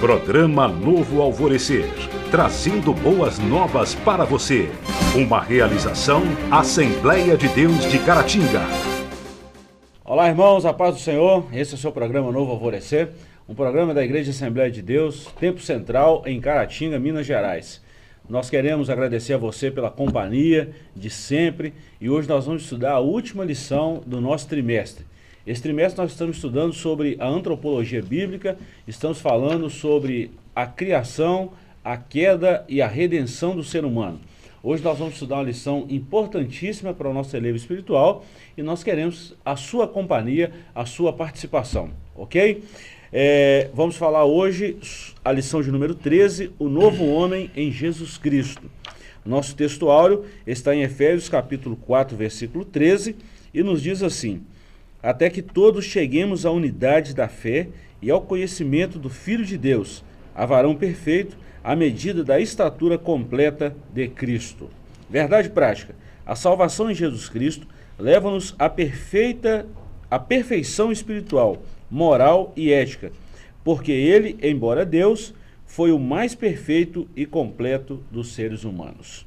Programa Novo Alvorecer, trazendo boas novas para você. Uma realização Assembleia de Deus de Caratinga. Olá, irmãos, a paz do Senhor. Esse é o seu programa Novo Alvorecer, um programa da Igreja Assembleia de Deus, Tempo Central, em Caratinga, Minas Gerais. Nós queremos agradecer a você pela companhia de sempre e hoje nós vamos estudar a última lição do nosso trimestre. Esse trimestre nós estamos estudando sobre a antropologia bíblica, estamos falando sobre a criação, a queda e a redenção do ser humano. Hoje nós vamos estudar uma lição importantíssima para o nosso elevo espiritual e nós queremos a sua companhia, a sua participação, ok? É, vamos falar hoje a lição de número 13, o novo homem em Jesus Cristo. Nosso texto áureo está em Efésios capítulo 4, versículo 13, e nos diz assim: Até que todos cheguemos à unidade da fé e ao conhecimento do Filho de Deus, a varão perfeito, à medida da estatura completa de Cristo. Verdade prática: a salvação em Jesus Cristo leva-nos à perfeita à perfeição espiritual moral e ética, porque ele, embora Deus, foi o mais perfeito e completo dos seres humanos.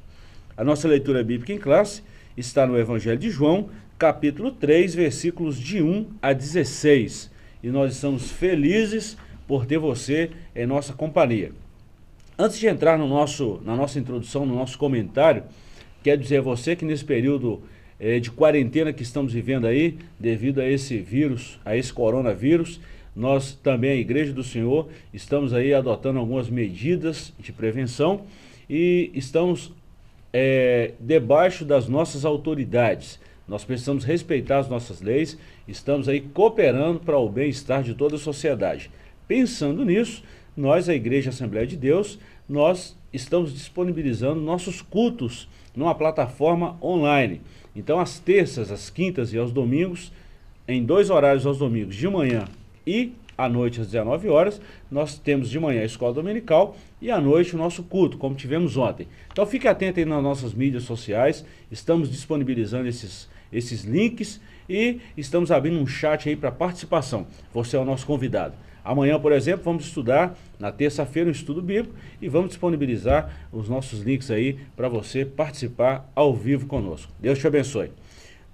A nossa leitura bíblica em classe está no Evangelho de João, capítulo 3, versículos de 1 a 16. E nós estamos felizes por ter você em nossa companhia. Antes de entrar no nosso, na nossa introdução, no nosso comentário, quero dizer a você que nesse período é, de quarentena que estamos vivendo aí, devido a esse vírus, a esse coronavírus. Nós também, a Igreja do Senhor, estamos aí adotando algumas medidas de prevenção e estamos é, debaixo das nossas autoridades. Nós precisamos respeitar as nossas leis, estamos aí cooperando para o bem-estar de toda a sociedade. Pensando nisso, nós, a Igreja Assembleia de Deus, nós estamos disponibilizando nossos cultos numa plataforma online. Então, às terças, às quintas e aos domingos, em dois horários aos domingos, de manhã e à noite às 19 horas, nós temos de manhã a escola dominical e à noite o nosso culto, como tivemos ontem. Então fique atento aí nas nossas mídias sociais, estamos disponibilizando esses, esses links e estamos abrindo um chat aí para participação. Você é o nosso convidado. Amanhã, por exemplo, vamos estudar, na terça-feira, um estudo bíblico e vamos disponibilizar os nossos links aí para você participar ao vivo conosco. Deus te abençoe.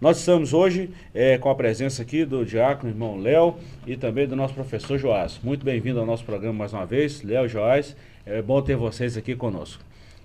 Nós estamos hoje é, com a presença aqui do diácono irmão Léo e também do nosso professor Joás. Muito bem-vindo ao nosso programa mais uma vez, Léo Joás. É bom ter vocês aqui conosco.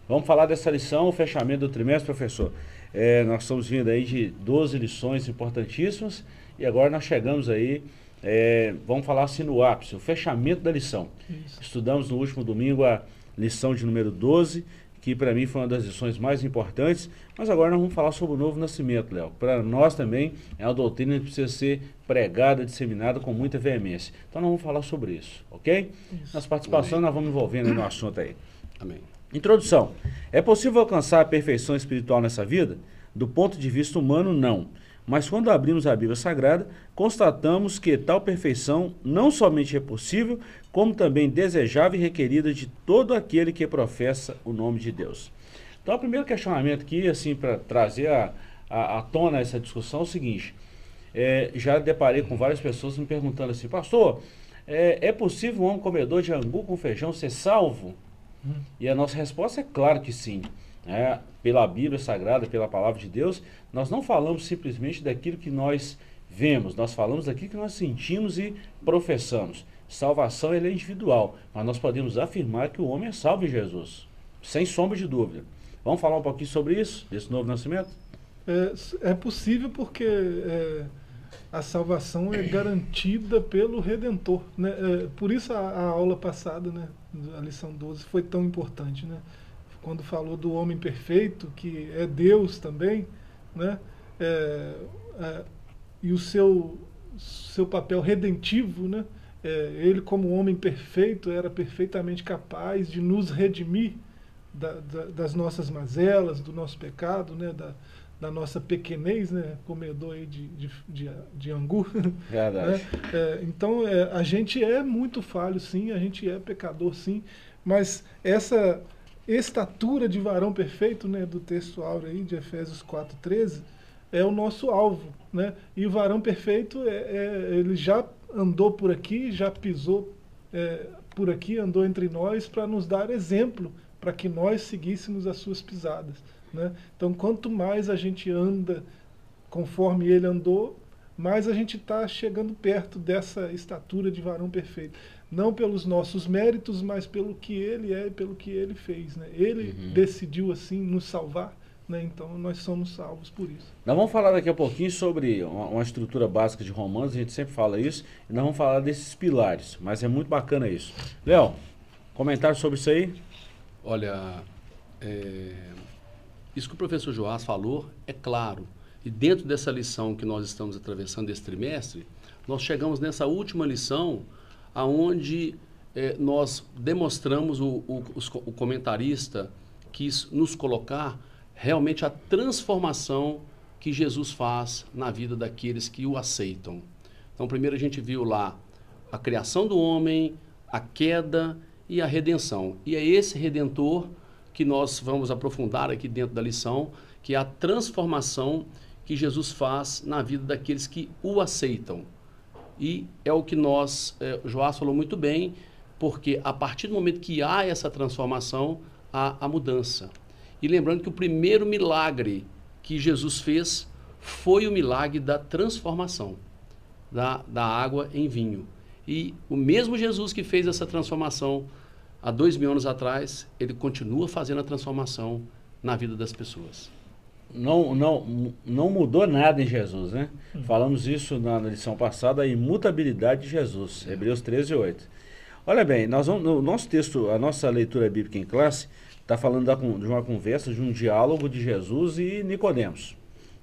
Vamos falar dessa lição, o fechamento do trimestre, professor. É, nós estamos vindo aí de 12 lições importantíssimas e agora nós chegamos aí é, vamos falar assim no ápice, o fechamento da lição. Isso. Estudamos no último domingo a lição de número 12, que para mim foi uma das lições mais importantes, mas agora nós vamos falar sobre o novo nascimento, Léo. Para nós também é uma doutrina que precisa ser pregada, disseminada com muita veemência. Então nós vamos falar sobre isso, ok? Isso. Nas participações nós vamos envolvendo no assunto aí. Amém. Introdução. É possível alcançar a perfeição espiritual nessa vida? Do ponto de vista humano, não. Mas quando abrimos a Bíblia Sagrada, constatamos que tal perfeição não somente é possível, como também desejável e requerida de todo aquele que professa o nome de Deus. Então, o primeiro questionamento aqui, assim, para trazer a, a, a, tona essa discussão é o seguinte: é, já deparei com várias pessoas me perguntando assim, pastor, é, é possível um homem comedor de angu com feijão ser salvo? Hum. E a nossa resposta é claro que sim é, pela Bíblia Sagrada, pela palavra de Deus, nós não falamos simplesmente daquilo que nós vemos, nós falamos daquilo que nós sentimos e professamos. Salvação é individual, mas nós podemos afirmar que o homem é salvo em Jesus, sem sombra de dúvida. Vamos falar um pouquinho sobre isso, desse novo nascimento? É, é possível porque é, a salvação é garantida pelo Redentor. Né? É, por isso a, a aula passada, né, a lição 12, foi tão importante. Né? quando falou do homem perfeito, que é Deus também, né? É, é, e o seu, seu papel redentivo, né? É, ele como homem perfeito era perfeitamente capaz de nos redimir da, da, das nossas mazelas, do nosso pecado, né? da, da nossa pequenez, né? comedor aí de, de, de, de angu. Verdade. Né? É, então é, a gente é muito falho, sim, a gente é pecador, sim, mas essa estatura de varão perfeito, né, do texto áureo aí de Efésios 4:13, é o nosso alvo, né? E o varão perfeito é, é, ele já andou por aqui, já pisou é, por aqui, andou entre nós para nos dar exemplo, para que nós seguíssemos as suas pisadas. Né? Então, quanto mais a gente anda conforme ele andou, mais a gente está chegando perto dessa estatura de varão perfeito. Não pelos nossos méritos, mas pelo que ele é e pelo que ele fez. Né? Ele uhum. decidiu assim nos salvar né? Então nós somos salvos por isso. Nós vamos falar daqui a pouquinho sobre uma, uma, estrutura básica de Romanos, a gente sempre fala isso, e nós vamos falar desses pilares, mas é muito bacana isso. Léo, comentário sobre isso aí? Olha, é, isso que o professor Joás falou é claro. E dentro dessa lição que nós estamos atravessando esse trimestre, nós chegamos nessa última lição aonde é, nós demonstramos, o, o, o comentarista quis nos colocar realmente a transformação que Jesus faz na vida daqueles que o aceitam. Então, primeiro a gente viu lá a criação do homem, a queda e a redenção. E é esse redentor que nós vamos aprofundar aqui dentro da lição, que é a transformação que Jesus faz na vida daqueles que o aceitam. E é o que nós, é, Joás falou muito bem, porque a partir do momento que há essa transformação, há a mudança. E lembrando que o primeiro milagre que Jesus fez foi o milagre da transformação da, da água em vinho. E o mesmo Jesus que fez essa transformação há dois mil anos atrás, ele continua fazendo a transformação na vida das pessoas. Não, não, não mudou nada em Jesus, né? Uhum. Falamos isso na, na lição passada, a imutabilidade de Jesus, é. Hebreus 13, 8. Olha bem, nós vamos, no nosso texto, a nossa leitura bíblica em classe, está falando da, de uma conversa, de um diálogo de Jesus e Nicodemos.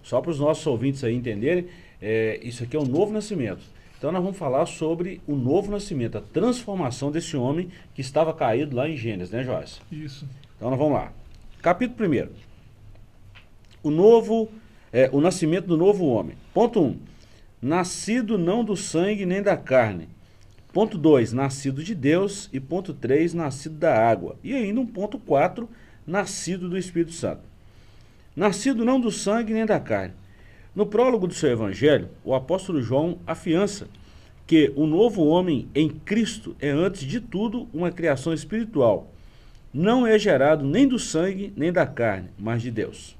Só para os nossos ouvintes aí entenderem, é, isso aqui é o novo nascimento. Então nós vamos falar sobre o novo nascimento, a transformação desse homem que estava caído lá em Gênesis, né, Joás? Isso. Então nós vamos lá. Capítulo 1. O novo, é, o nascimento do novo homem. Ponto 1. Um, nascido não do sangue nem da carne, Ponto 2, nascido de Deus. E ponto 3, nascido da água. E ainda um ponto 4, nascido do Espírito Santo. Nascido não do sangue nem da carne. No prólogo do seu evangelho, o apóstolo João afiança que o novo homem em Cristo é, antes de tudo, uma criação espiritual. Não é gerado nem do sangue nem da carne, mas de Deus.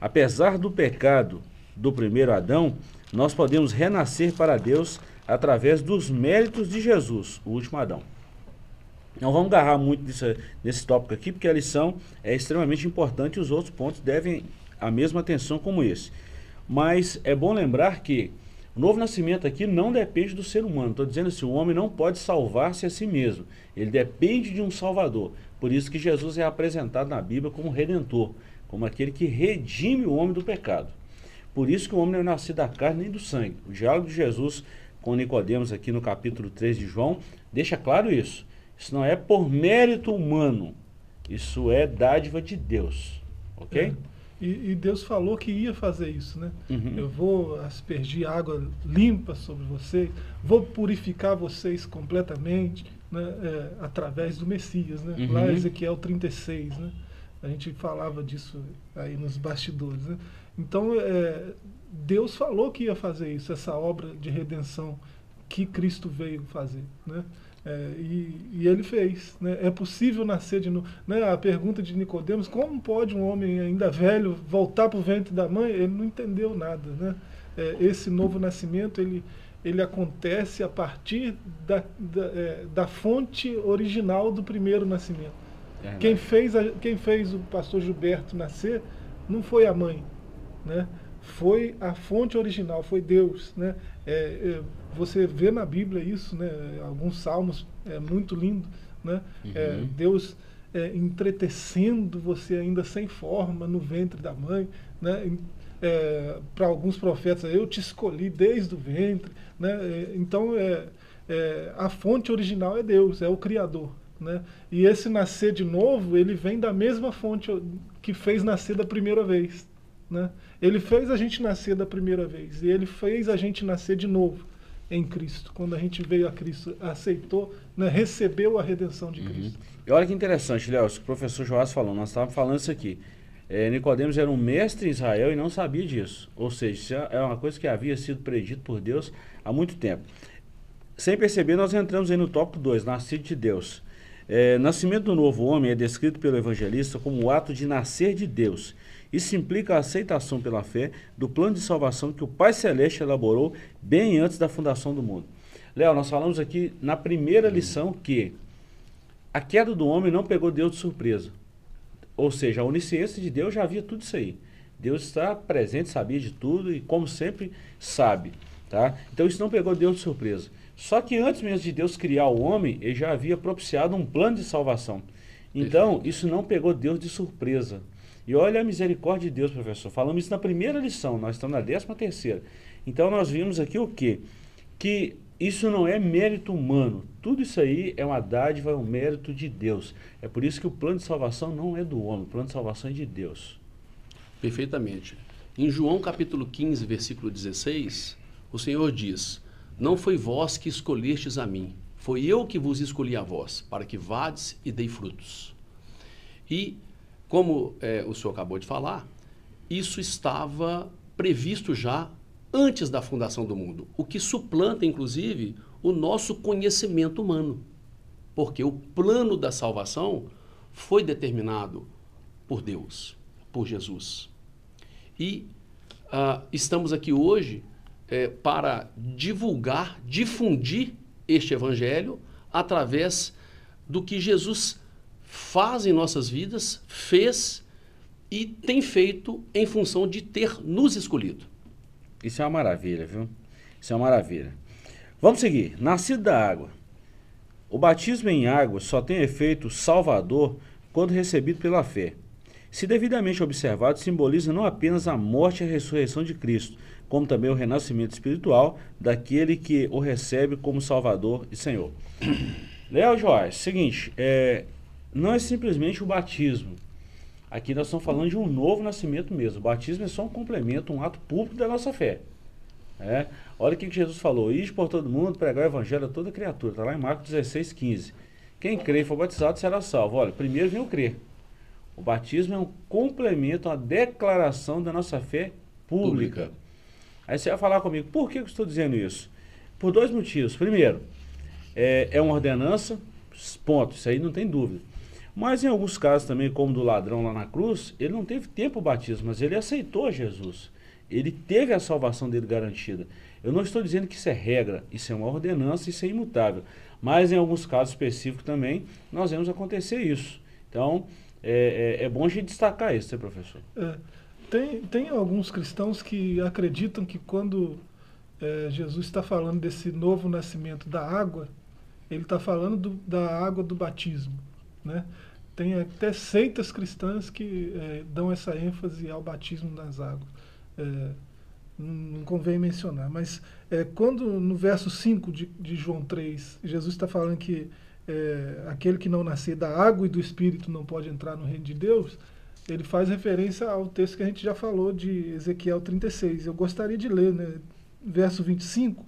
Apesar do pecado do primeiro Adão, nós podemos renascer para Deus através dos méritos de Jesus, o último Adão. Não vamos agarrar muito nesse, nesse tópico aqui, porque a lição é extremamente importante e os outros pontos devem a mesma atenção como esse. Mas é bom lembrar que o novo nascimento aqui não depende do ser humano. Estou dizendo assim, o homem não pode salvar-se a si mesmo. Ele depende de um Salvador. Por isso que Jesus é apresentado na Bíblia como Redentor, como aquele que redime o homem do pecado. Por isso que o homem não é nascido da carne nem do sangue. O diálogo de Jesus com Nicodemos aqui no capítulo 3 de João, deixa claro isso. Isso não é por mérito humano, isso é dádiva de Deus. Ok? E, e, Deus falou que ia fazer isso, né? Uhum. Eu vou aspergir água limpa sobre vocês, vou purificar vocês completamente, né? É, através do Messias, né? Uhum. Lá Ezequiel 36, né? A gente falava disso aí nos bastidores, né? Então, é, Deus falou que ia fazer isso, essa obra de redenção que Cristo veio fazer, né? É, e, e, ele fez. Né? É possível nascer de novo. Né? A pergunta de Nicodemos, como pode um homem ainda velho voltar para o ventre da mãe? Ele não entendeu nada. Né? É, esse novo nascimento ele, ele acontece a partir da, da, é, da fonte original do primeiro nascimento. É quem, fez a, quem fez o pastor Gilberto nascer não foi a mãe. Né? foi a fonte original, foi Deus. Né? É, é, você vê na Bíblia isso, né? alguns salmos, é muito lindo. Né? É, uhum. Deus é, entretecendo você ainda sem forma no ventre da mãe. Né? É, Para alguns profetas, eu te escolhi desde o ventre. Né? É, então, é, a fonte original é Deus, é o Criador. Né? E esse nascer de novo, ele vem da mesma fonte que fez nascer da primeira vez. Né? Ele fez a gente nascer da primeira vez e ele fez a gente nascer de novo em Cristo. Quando a gente veio a Cristo, aceitou, né, recebeu a redenção de uhum. Cristo. E olha que interessante, Léo, o professor Joás falou, nós estávamos falando isso aqui. É, Nicodemos era um mestre em Israel e não sabia disso. Ou seja, isso é uma coisa que havia sido predito por Deus há muito tempo. Sem perceber, nós entramos aí no tópico 2, nascido de Deus. É, nascimento do novo homem é descrito pelo evangelista como o ato de nascer de Deus. Isso implica a aceitação pela fé do plano de salvação que o Pai Celeste elaborou bem antes da fundação do mundo. Léo, nós falamos aqui na primeira lição que a queda do homem não pegou Deus de surpresa. Ou seja, a onisciência de Deus já havia tudo isso aí. Deus está presente, sabia de tudo e, como sempre, sabe. Tá? Então isso não pegou Deus de surpresa. Só que antes mesmo de Deus criar o homem, ele já havia propiciado um plano de salvação. Então, Perfeito. isso não pegou Deus de surpresa. E olha a misericórdia de Deus, professor. Falamos isso na primeira lição, nós estamos na décima terceira. Então nós vimos aqui o quê? Que isso não é mérito humano. Tudo isso aí é uma dádiva, é um mérito de Deus. É por isso que o plano de salvação não é do homem, o plano de salvação é de Deus. Perfeitamente. Em João capítulo 15, versículo 16, o Senhor diz: Não foi vós que escolhestes a mim, foi eu que vos escolhi a vós, para que vades e dei frutos. E, como é, o senhor acabou de falar, isso estava previsto já antes da fundação do mundo, o que suplanta, inclusive, o nosso conhecimento humano. Porque o plano da salvação foi determinado por Deus, por Jesus. E uh, estamos aqui hoje é, para divulgar, difundir este evangelho através do que Jesus faz em nossas vidas, fez e tem feito em função de ter nos escolhido. Isso é uma maravilha, viu? Isso é uma maravilha. Vamos seguir. Nascido da água. O batismo em água só tem efeito salvador quando recebido pela fé. Se devidamente observado, simboliza não apenas a morte e a ressurreição de Cristo, como também o renascimento espiritual daquele que o recebe como Salvador e Senhor. Léo Joás, seguinte, é, não é simplesmente o batismo, Aqui nós estamos falando de um novo nascimento mesmo. O batismo é só um complemento, um ato público da nossa fé. É? Olha o que Jesus falou: Ide por todo mundo, pregar o evangelho a toda criatura. Está lá em Marcos 16, 15. Quem crê e for batizado será salvo. Olha, primeiro vem o crer. O batismo é um complemento, uma declaração da nossa fé pública. pública. Aí você vai falar comigo, por que eu estou dizendo isso? Por dois motivos. Primeiro, é, é uma ordenança, ponto, isso aí não tem dúvida. Mas em alguns casos também, como do ladrão lá na cruz, ele não teve tempo o batismo, mas ele aceitou Jesus. Ele teve a salvação dele garantida. Eu não estou dizendo que isso é regra, isso é uma ordenança, isso é imutável. Mas em alguns casos específicos também, nós vemos acontecer isso. Então, é, é, é bom a gente destacar isso, né, professor? É, tem, tem alguns cristãos que acreditam que quando é, Jesus está falando desse novo nascimento da água, ele está falando do, da água do batismo. Né? Tem até seitas cristãs que é, dão essa ênfase ao batismo nas águas. É, não convém mencionar, mas é, quando no verso 5 de, de João 3, Jesus está falando que é, aquele que não nascer da água e do Espírito não pode entrar no reino de Deus, ele faz referência ao texto que a gente já falou de Ezequiel 36. Eu gostaria de ler, né? verso 25,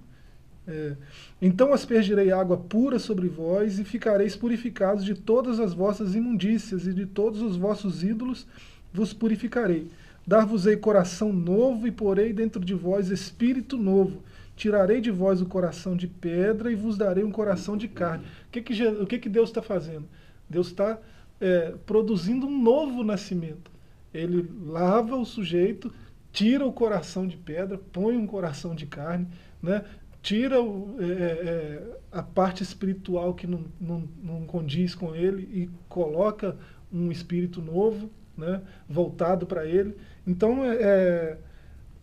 é, então aspergirei água pura sobre vós e ficareis purificados de todas as vossas imundícias e de todos os vossos ídolos vos purificarei. Dar-vos-ei coração novo e porei dentro de vós espírito novo. Tirarei de vós o coração de pedra e vos darei um coração de carne. O que, que, o que, que Deus está fazendo? Deus está é, produzindo um novo nascimento. Ele lava o sujeito, tira o coração de pedra, põe um coração de carne, né? Tira o, é, é, é, a parte espiritual que não, não, não condiz com ele e coloca um espírito novo, né, voltado para ele. Então, é, é,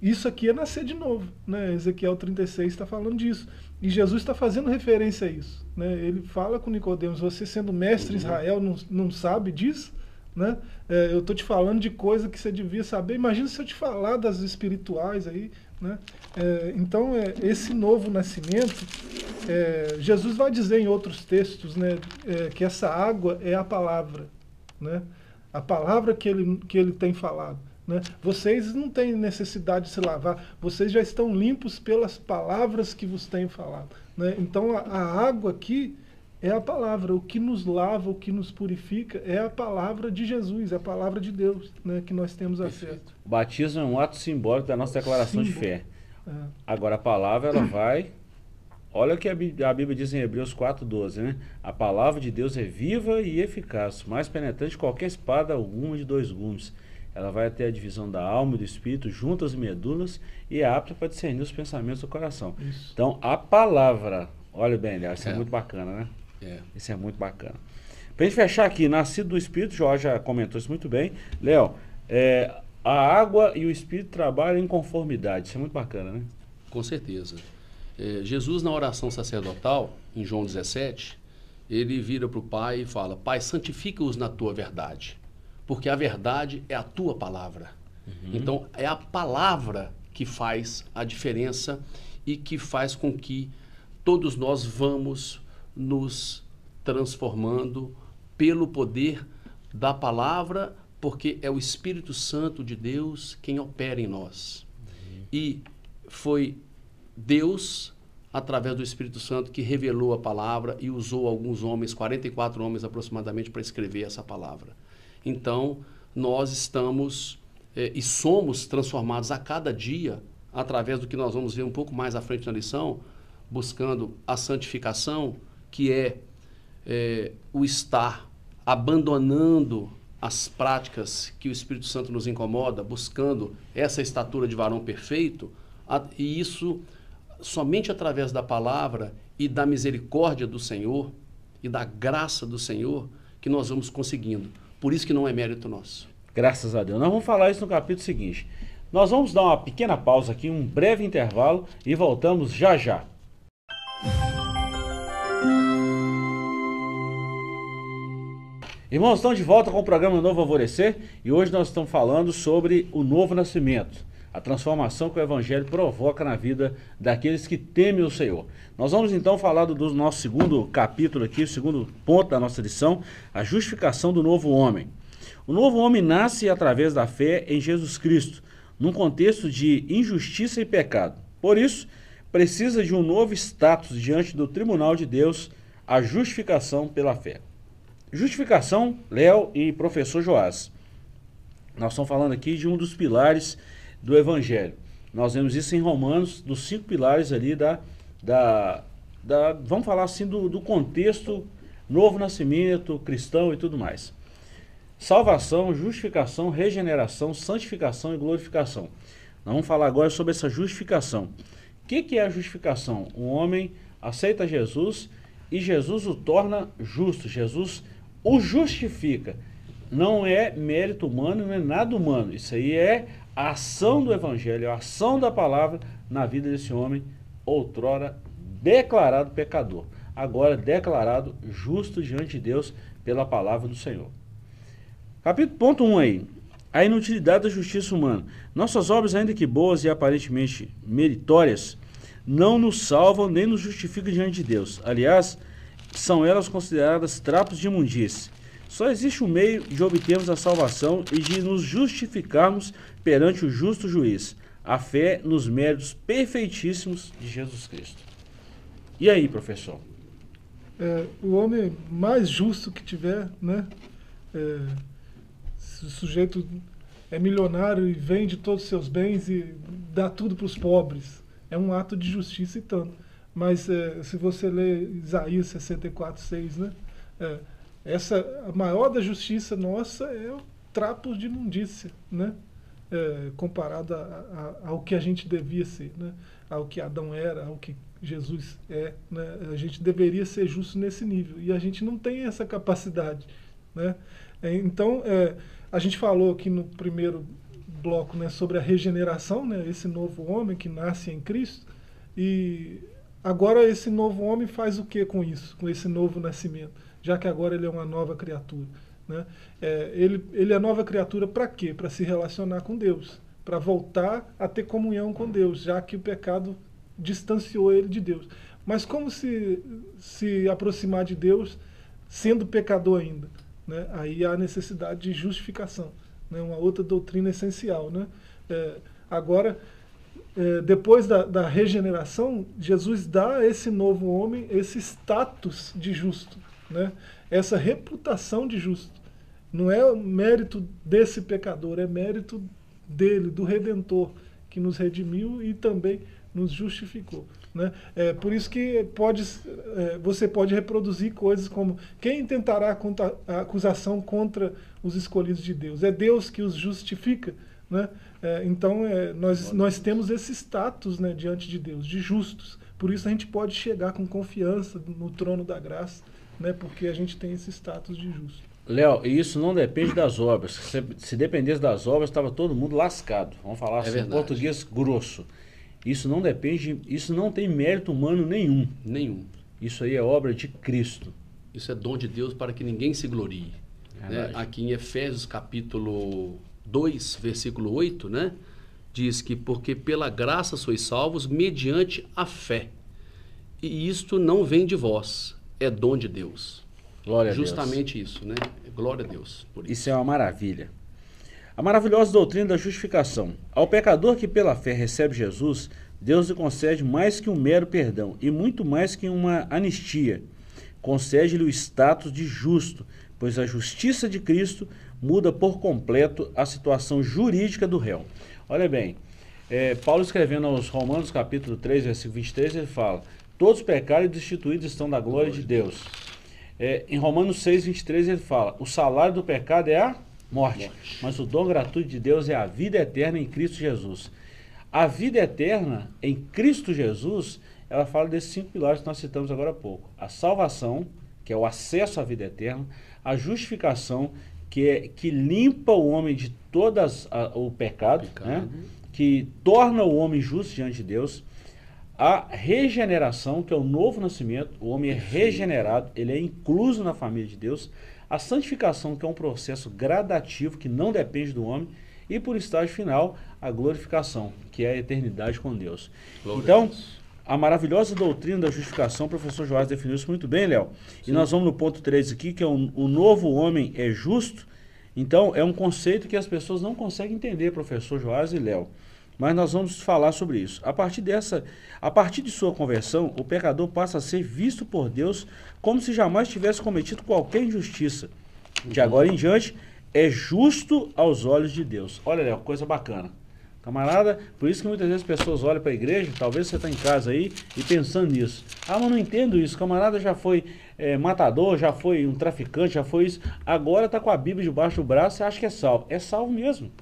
isso aqui é nascer de novo. Né? Ezequiel 36 está falando disso. E Jesus está fazendo referência a isso. Né? Ele fala com Nicodemos, você sendo mestre Israel não, não sabe disso? Né? É, eu estou te falando de coisa que você devia saber. Imagina se eu te falar das espirituais aí, né? É, então, é, esse novo nascimento, é, Jesus vai dizer em outros textos né, é, que essa água é a palavra, né? a palavra que ele, que ele tem falado. Né? Vocês não têm necessidade de se lavar, vocês já estão limpos pelas palavras que vos tenho falado. Né? Então, a, a água aqui é a palavra. O que nos lava, o que nos purifica é a palavra de Jesus, é a palavra de Deus né, que nós temos aceito. O batismo é um ato simbólico da nossa declaração Símbolo. de fé. É. Agora a palavra ela vai Olha o que a Bíblia, a Bíblia diz em Hebreus 4,12, né? A palavra de Deus é viva e eficaz, mais penetrante que qualquer espada alguma de dois gumes. Ela vai até a divisão da alma e do espírito, juntas e medulas, e é apta para discernir os pensamentos do coração. Isso. Então, a palavra, olha bem, Léo, isso é. É. muito bacana, né? É. Isso é muito bacana. Pra gente fechar aqui, nascido do Espírito, Jorge já comentou isso muito bem. Léo, é, a água e o Espírito trabalham em conformidade. Isso é muito bacana, né? Com certeza. É, Jesus, na oração sacerdotal, em João 17, ele vira para o Pai e fala: Pai, santifica-os na tua verdade, porque a verdade é a tua palavra. Então, é a palavra que faz a diferença e que faz com que todos nós vamos nos transformando pelo poder da palavra, porque é o Espírito Santo de Deus quem opera em nós. E foi Deus, através do Espírito Santo, que revelou a palavra e usou alguns homens, 44 homens aproximadamente, para escrever essa palavra. Então, nós estamos eh, e somos transformados a cada dia, através do que nós vamos ver um pouco mais à frente na lição, buscando a santificação, que é eh, o estar abandonando as práticas que o Espírito Santo nos incomoda, buscando essa estatura de varão perfeito, e isso somente através da palavra e da misericórdia do Senhor e da graça do Senhor que nós vamos conseguindo. Por isso que não é mérito nosso. Graças a Deus. Nós vamos falar isso no capítulo seguinte. Nós vamos dar uma pequena pausa aqui, um breve intervalo e voltamos já já. Irmãos, estamos de volta com o programa Novo Alvorecer e hoje nós estamos falando sobre o novo nascimento, a transformação que o Evangelho provoca na vida daqueles que temem o Senhor. Nós vamos então falar do, nosso segundo capítulo aqui, o segundo ponto da nossa lição, a justificação do novo homem. O novo homem nasce através da fé em Jesus Cristo, num contexto de injustiça e pecado. Por isso, precisa de um novo status diante do tribunal de Deus, a justificação pela fé. Justificação, Léo e professor Joás. Nós estamos falando aqui de um dos pilares do Evangelho. Nós vemos isso em Romanos, dos cinco pilares ali da. da, da vamos falar assim do, do contexto novo nascimento, cristão e tudo mais. Salvação, justificação, regeneração, santificação e glorificação. Nós vamos falar agora sobre essa justificação. O que, que é a justificação? Um homem aceita Jesus e Jesus o torna justo. Jesus o justifica. Não é mérito humano, não é nada humano. Isso aí é a ação do Evangelho, a ação da palavra na vida desse homem, outrora declarado pecador, agora declarado justo diante de Deus pela palavra do Senhor. Capítulo ponto 1 aí. A inutilidade da justiça humana. Nossas obras, ainda que boas e aparentemente meritórias, não nos salvam nem nos justificam diante de Deus. Aliás, são elas consideradas trapos de imundície. Só existe um meio de obtermos a salvação e de nos justificarmos perante o justo juiz, a fé nos méritos perfeitíssimos de Jesus Cristo. E aí, professor? É, o homem mais justo que tiver, né? É, se o sujeito é milionário e vende todos os seus bens e dá tudo para os pobres. É um ato de justiça e tanto. Mas é, se você ler Isaías 64, 6, né? É, essa, a maior da justiça nossa é o trapos de imundícia, né? É, comparado a- a- ao que a gente devia ser, né? ao que Adão era, ao que Jesus é. Né? A gente deveria ser justo nesse nível e a gente não tem essa capacidade. Né? É, Então, é, a gente falou aqui no primeiro bloco né, sobre a regeneração, né, esse novo homem que nasce em Cristo. E agora esse novo homem faz o que com isso, com esse novo nascimento? Já que agora ele é uma nova criatura. Né? É, ele, ele é nova criatura para quê? Para se relacionar com Deus, para voltar a ter comunhão com Deus, já que o pecado distanciou ele de Deus. Mas como se, se aproximar de Deus sendo pecador ainda? Né? Aí há necessidade de justificação, né? uma outra doutrina essencial. Né? É, agora, depois da, da regeneração, Jesus dá a esse novo homem esse status de justo, né? essa reputação de justo. Não é o mérito desse pecador, é mérito dele, do Redentor, que nos redimiu e também nos justificou. Né? É, por isso que pode, é, você pode reproduzir coisas como quem tentará a acusação contra os escolhidos de Deus? É Deus que os justifica. Né? É, então é, nós, nós temos esse status né, diante de Deus, de justos. Por isso a gente pode chegar com confiança no trono da graça, né, porque a gente tem esse status de justo. Léo, e isso não depende das obras. Se, se dependesse das obras, estava todo mundo lascado. Vamos falar é assim, em português grosso. Isso não depende, isso não tem mérito humano nenhum. Nenhum. Isso aí é obra de Cristo. Isso é dom de Deus para que ninguém se glorie. Né? Aqui em Efésios capítulo 2, versículo 8, né? Diz que porque pela graça sois salvos mediante a fé. E isto não vem de vós, é dom de Deus. Glória Justamente a Deus. isso, né? Glória a Deus. Isso. isso é uma maravilha. A maravilhosa doutrina da justificação. Ao pecador que pela fé recebe Jesus, Deus lhe concede mais que um mero perdão e muito mais que uma anistia. Concede-lhe o status de justo, pois a justiça de Cristo muda por completo a situação jurídica do réu. Olha bem, é, Paulo escrevendo aos Romanos, capítulo 3, versículo 23, ele fala: Todos pecaram e destituídos estão da glória de Deus. É, em Romanos 6, 23, ele fala: O salário do pecado é a morte, morte, mas o dom gratuito de Deus é a vida eterna em Cristo Jesus. A vida eterna em Cristo Jesus, ela fala desses cinco pilares que nós citamos agora há pouco: a salvação, que é o acesso à vida eterna, a justificação, que, é, que limpa o homem de todas o pecado, pecado. Né? que torna o homem justo diante de Deus, a regeneração, que é o novo nascimento, o homem é regenerado, ele é incluso na família de Deus, a santificação, que é um processo gradativo que não depende do homem, e por estágio final, a glorificação, que é a eternidade com Deus. Glória então, a maravilhosa doutrina da justificação, o professor Joás definiu isso muito bem, Léo. E nós vamos no ponto 3 aqui, que é o, o novo homem é justo. Então, é um conceito que as pessoas não conseguem entender, professor Joás e Léo. Mas nós vamos falar sobre isso. A partir dessa, a partir de sua conversão, o pecador passa a ser visto por Deus como se jamais tivesse cometido qualquer injustiça. De agora em diante, é justo aos olhos de Deus. Olha, Léo, coisa bacana. Camarada, por isso que muitas vezes as pessoas olham para a igreja, talvez você está em casa aí e pensando nisso. Ah, mas não entendo isso. Camarada já foi é, matador, já foi um traficante, já foi isso. Agora está com a Bíblia debaixo do braço e acha que é salvo. É salvo mesmo.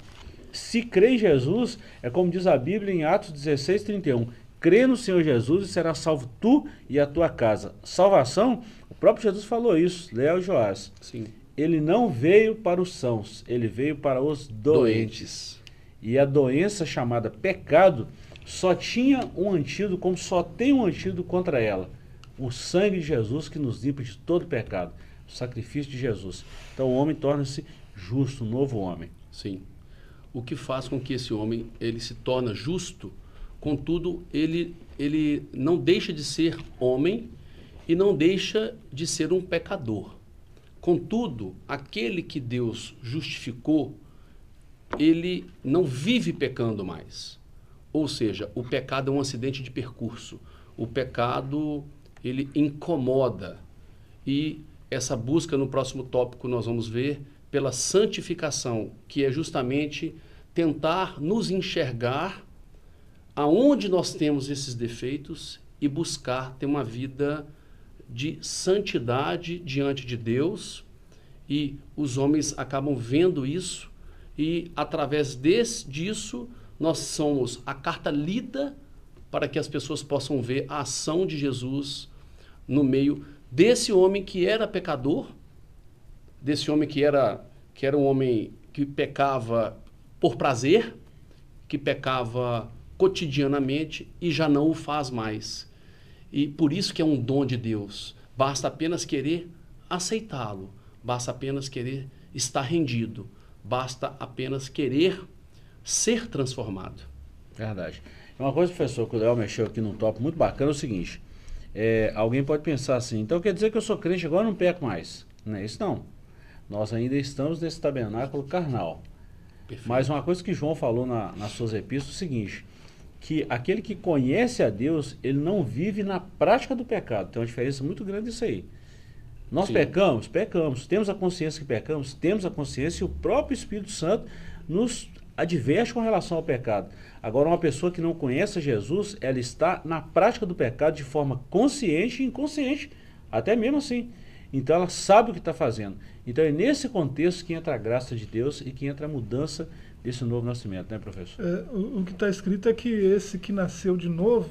Se crê em Jesus, é como diz a Bíblia em Atos 16, 31. Crê no Senhor Jesus e será salvo tu e a tua casa. Salvação, o próprio Jesus falou isso, Léo Joás. Sim. Ele não veio para os sãos, ele veio para os doentes. doentes. E a doença chamada pecado só tinha um antídoto, como só tem um antídoto contra ela: o sangue de Jesus que nos limpa de todo pecado, o sacrifício de Jesus. Então o homem torna-se justo, um novo homem. Sim. O que faz com que esse homem ele se torna justo, contudo ele ele não deixa de ser homem e não deixa de ser um pecador. Contudo, aquele que Deus justificou ele não vive pecando mais. Ou seja, o pecado é um acidente de percurso. O pecado, ele incomoda. E essa busca no próximo tópico nós vamos ver pela santificação, que é justamente tentar nos enxergar aonde nós temos esses defeitos e buscar ter uma vida de santidade diante de Deus. E os homens acabam vendo isso e através desse, disso nós somos a carta lida para que as pessoas possam ver a ação de Jesus no meio desse homem que era pecador, desse homem que era que era um homem que pecava por prazer, que pecava cotidianamente e já não o faz mais. E por isso que é um dom de Deus. Basta apenas querer aceitá-lo, basta apenas querer estar rendido basta apenas querer ser transformado. Verdade. Uma coisa, professor, que o Léo mexeu aqui num top muito bacana é o seguinte: é, alguém pode pensar assim, então quer dizer que eu sou crente agora não peco mais. Não é isso não. Nós ainda estamos nesse tabernáculo carnal. Perfeito. Mas uma coisa que João falou na, nas suas epístolas é o seguinte: que aquele que conhece a Deus, ele não vive na prática do pecado. Tem uma diferença muito grande isso aí. Nós Sim. pecamos? Pecamos. Temos a consciência que pecamos? Temos a consciência e o próprio Espírito Santo nos adverte com relação ao pecado. Agora, uma pessoa que não conhece Jesus, ela está na prática do pecado de forma consciente e inconsciente, até mesmo assim. Então, ela sabe o que está fazendo. Então, é nesse contexto que entra a graça de Deus e que entra a mudança desse novo nascimento, né, professor? É, o, o, que está escrito é que esse que nasceu de novo,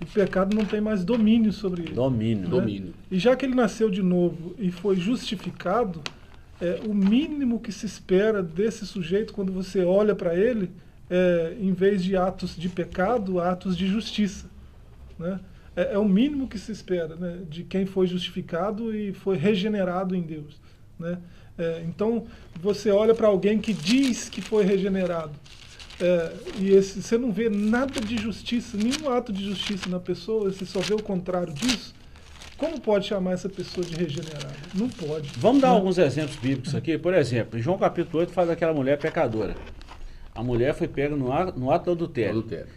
o pecado não tem mais domínio sobre ele. Domínio. Né? Domínio. E já que ele nasceu de novo e foi justificado, é, o mínimo que se espera desse sujeito quando você olha para ele, é, em vez de atos de pecado, atos de justiça. Né? É, é, o mínimo que se espera né? de quem foi justificado e foi regenerado em Deus. Né? É, então, você olha para alguém que diz que foi regenerado, é, e esse, você não vê nada de justiça, nenhum ato de justiça na pessoa, você só vê o contrário disso. Como pode chamar essa pessoa de regenerada? Não pode. Vamos dar não. alguns exemplos bíblicos aqui. Por exemplo, em João capítulo 8 fala daquela mulher pecadora. A mulher foi pega no ato, no ato do adultério. Adultério.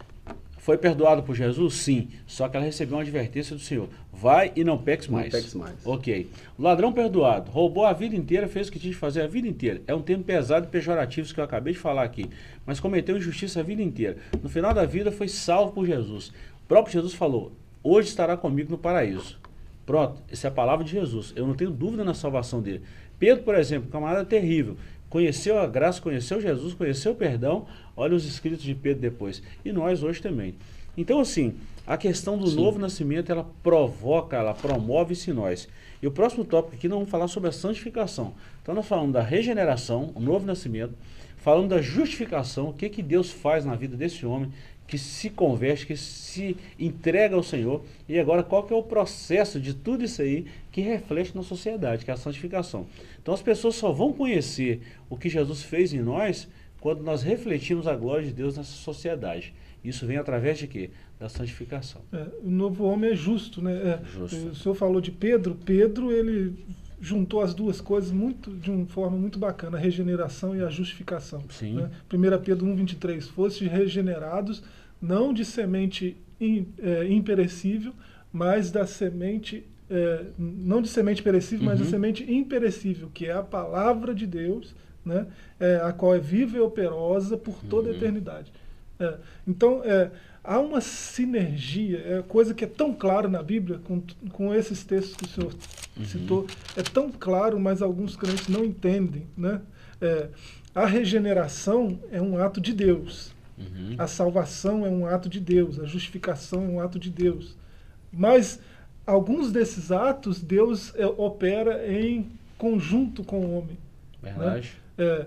Foi perdoado por Jesus? Sim. Só que ela recebeu uma advertência do Senhor. Vai e não peques mais. Não peques mais. Ok. O ladrão perdoado. Roubou a vida inteira, fez o que tinha de fazer a vida inteira. É um termo pesado e pejorativo que eu acabei de falar aqui. Mas cometeu injustiça a vida inteira. No final da vida foi salvo por Jesus. O próprio Jesus falou, hoje estará comigo no paraíso. Pronto, essa é a palavra de Jesus. Eu não tenho dúvida na salvação dele. Pedro, por exemplo, camarada terrível. Conheceu a graça, conheceu Jesus, conheceu o perdão. Olha os escritos de Pedro depois. E nós hoje também. Então, assim, a questão do Sim. novo nascimento, ela provoca, ela promove isso em nós. E o próximo tópico aqui, nós vamos falar sobre a santificação. Então, nós falamos da regeneração, o novo nascimento, falando da justificação, o que, que Deus faz na vida desse homem, que se converte, que se entrega ao Senhor. E agora, qual que é o processo de tudo isso aí que reflete na sociedade, que é a santificação. Então, as pessoas só vão conhecer o que Jesus fez em nós quando nós refletimos a glória de Deus nessa sociedade. Isso vem através de quê? Da santificação. É, o novo homem é justo, né? É, justo. O senhor falou de Pedro. Pedro, ele juntou as duas coisas muito de uma forma muito bacana, a regeneração e a justificação. Sim. Né? 1 Pedro 1,23, foste regenerados não de semente in, é, imperecível, mas da semente, é, não de semente perecível, uhum. mas da uhum. semente imperecível, que é a palavra de Deus, né, é, a qual é viva e operosa por toda a uhum. eternidade. É, então, é, há uma sinergia, é coisa que é tão clara na Bíblia, com, com esses textos que o senhor uhum. citou, é tão claro, mas alguns crentes não entendem. Né? É, a regeneração é um ato de Deus. Uhum. A salvação é um ato de Deus, a justificação é um ato de Deus. Mas alguns desses atos Deus é, opera em conjunto com o homem. Verdade. Né? É.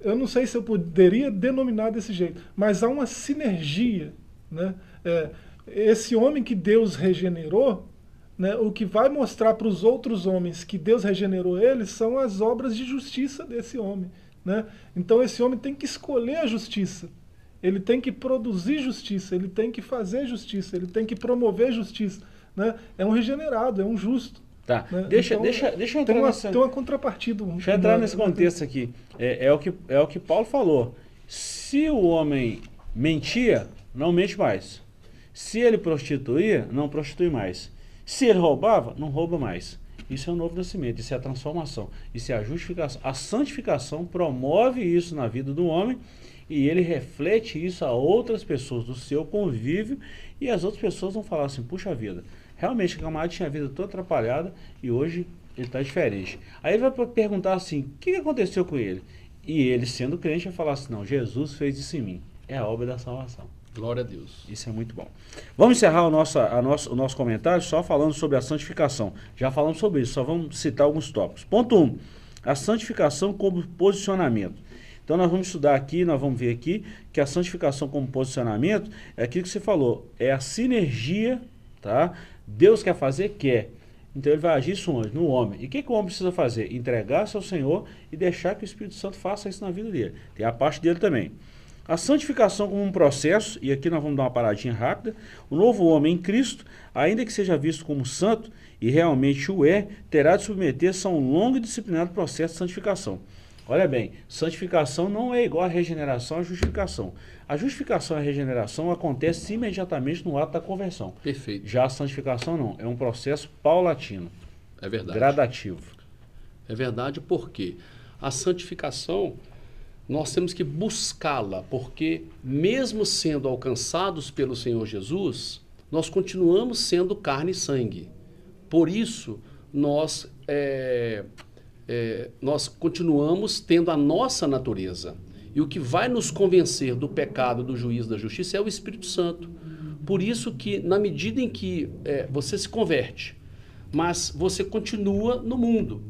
Eu não sei se eu poderia denominar desse jeito, mas há uma sinergia. Né? É, esse homem que Deus regenerou, né, o que vai mostrar para os outros homens que Deus regenerou eles são as obras de justiça desse homem. Né? Então esse homem tem que escolher a justiça. Ele tem que produzir justiça, ele tem que fazer justiça, ele tem que promover justiça. Né? É um regenerado, é um justo. Tá, né? deixa, então, deixa, deixa eu entrar tem uma, nessa... Tem uma contrapartida. Deixa eu entrar nesse contexto aqui. É, é, o que, é o que Paulo falou. Se o homem mentia, não mente mais. Se ele prostituía, não prostitui mais. Se ele roubava, não rouba mais. Isso é o novo nascimento, isso é a transformação, isso é a justificação. A santificação promove isso na vida do homem e ele reflete isso a outras pessoas do seu convívio e as outras pessoas vão falar assim, puxa vida, realmente o camarada tinha a vida toda atrapalhada e hoje ele está diferente. Aí ele vai perguntar assim, o que aconteceu com ele? E ele, sendo crente, vai falar assim, não, Jesus fez isso em mim. É a obra da salvação. Glória a Deus. Isso é muito bom. Vamos encerrar o nosso, a nosso, o nosso comentário só falando sobre a santificação. Já falamos sobre isso, só vamos citar alguns tópicos. Ponto 1. Um, a santificação como posicionamento. Então nós vamos estudar aqui, nós vamos ver aqui que a santificação como posicionamento é aquilo que você falou, é a sinergia, tá? Deus quer fazer, quer. Então ele vai agir isso onde? No homem. E o que, que o homem precisa fazer? Entregar-se ao Senhor e deixar que o Espírito Santo faça isso na vida dele. Tem a parte dele também. A santificação como um processo, e aqui nós vamos dar uma paradinha rápida, o novo homem em Cristo, ainda que seja visto como santo, e realmente o é, terá de submeter-se a um longo e disciplinado processo de santificação. Olha bem, santificação não é igual a regeneração à justificação. A justificação e a regeneração acontece imediatamente no ato da conversão. Perfeito. Já a santificação não, é um processo paulatino. É verdade. Gradativo. É verdade porque a santificação nós temos que buscá-la, porque mesmo sendo alcançados pelo Senhor Jesus, nós continuamos sendo carne e sangue. Por isso, nós, é, é, nós continuamos tendo a nossa natureza. E o que vai nos convencer do pecado, do juízo, da justiça é o Espírito Santo. Por isso que, na medida em que é, você se converte, mas você continua no mundo.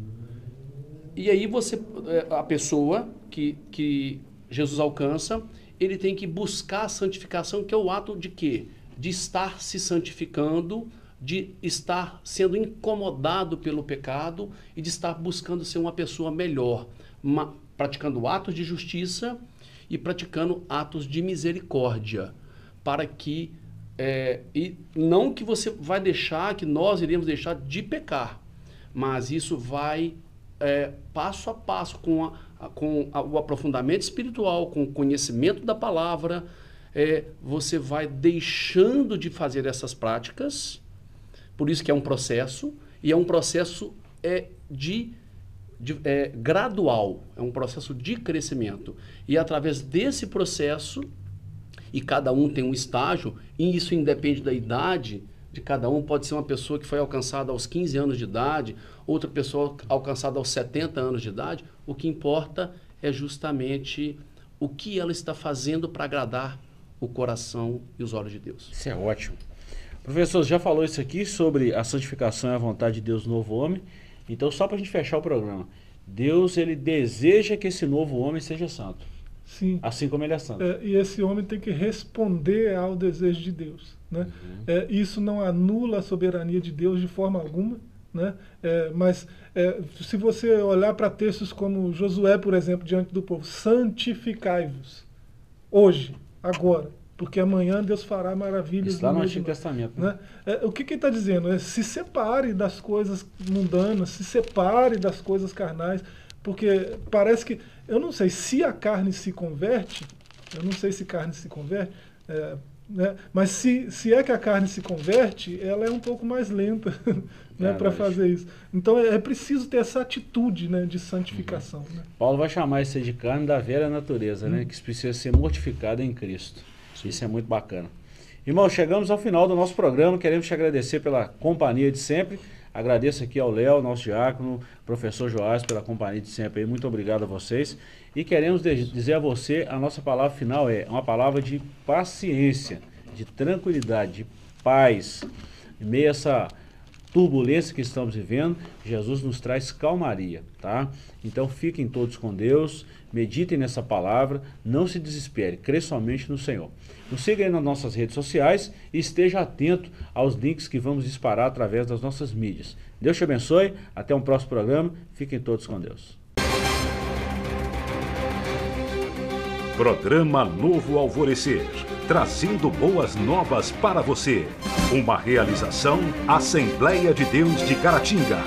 E aí você, é, a pessoa que, que Jesus alcança, ele tem que buscar a santificação, que é o ato de quê? De estar se santificando, de estar sendo incomodado pelo pecado e de estar buscando ser uma pessoa melhor, uma, praticando atos de justiça e praticando atos de misericórdia, para que é, e não que você vai deixar, que nós iremos deixar de pecar, mas isso vai é, passo a passo com, a, com a, o aprofundamento espiritual, com o conhecimento da palavra, é, você vai deixando de fazer essas práticas, por isso que é um processo, e é um processo é, de, de é, gradual, é um processo de crescimento. E através desse processo, e cada um tem um estágio, e isso independe da idade de cada um. Pode ser uma pessoa que foi alcançada aos 15 anos de idade, outra pessoa alcançada aos 70 anos de idade. O que importa é justamente o que ela está fazendo para agradar o coração e os olhos de Deus. Isso é ótimo. Professor, já falou isso aqui sobre a santificação e a vontade de Deus no novo homem. Então, só para a gente fechar o programa, Deus ele deseja que esse novo homem seja santo. Sim. Assim como ele é santo. É, e esse homem tem que responder ao desejo de Deus. Né? Uhum. É, isso não anula a soberania de Deus de forma alguma. Né? É, mas é, se você olhar para textos como Josué, por exemplo, diante do povo, santificai-vos hoje, agora, porque amanhã Deus fará maravilhas. Isso lá no Antigo Testamento. Né? É, o que, que ele está dizendo? É, se separe das coisas mundanas, se separe das coisas carnais, porque parece que eu não sei se a carne se converte, eu não sei se carne se converte, é, né? mas se, se é que a carne se converte, ela é um pouco mais lenta né, para fazer isso. Então é, é, preciso ter essa atitude né, de santificação. Uhum. Né? Paulo vai chamar isso de carne da velha natureza, né, uhum. que precisa ser mortificada em Cristo. Isso é muito bacana. Irmão, chegamos ao final do nosso programa. Queremos te agradecer pela companhia de sempre. Agradeço aqui ao Léo, nosso diácono, professor Joás, pela companhia de sempre. Muito obrigado a vocês. E queremos dizer a você, a nossa palavra final é uma palavra de paciência, de tranquilidade, de paz. Em meio a essa turbulência que estamos vivendo, Jesus nos traz calmaria, tá? Então fiquem todos com Deus, meditem nessa palavra, não se desespere, crê somente no Senhor. Nos siga aí nas nossas redes sociais e esteja atento aos links que vamos disparar através das nossas mídias. Deus te abençoe, até um próximo programa, fiquem todos com Deus. Programa Novo Alvorecer, trazendo boas novas para você. Uma realização Assembleia de Deus de Caratinga.